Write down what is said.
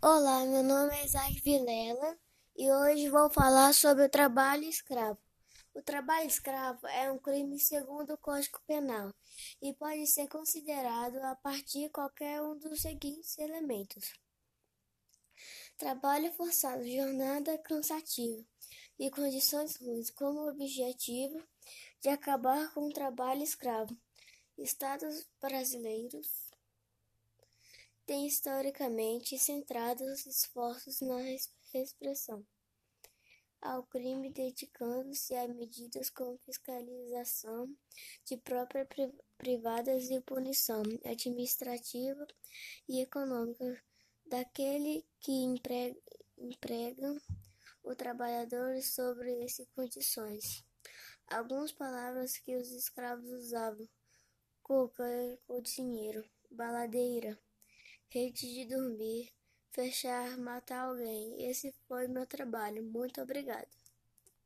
Olá, meu nome é Isaac Vilela e hoje vou falar sobre o trabalho escravo. O trabalho escravo é um crime segundo o Código Penal e pode ser considerado a partir de qualquer um dos seguintes elementos: trabalho forçado, jornada cansativa e condições ruins, como objetivo de acabar com o trabalho escravo. Estados brasileiros tem historicamente centrado os esforços na repressão ao crime, dedicando-se a medidas como fiscalização de próprias privadas e punição administrativa e econômica daquele que emprega, emprega o trabalhador sobre essas condições. Algumas palavras que os escravos usavam: cuca, o dinheiro, baladeira rede de dormir, fechar, matar alguém. Esse foi meu trabalho. Muito obrigado.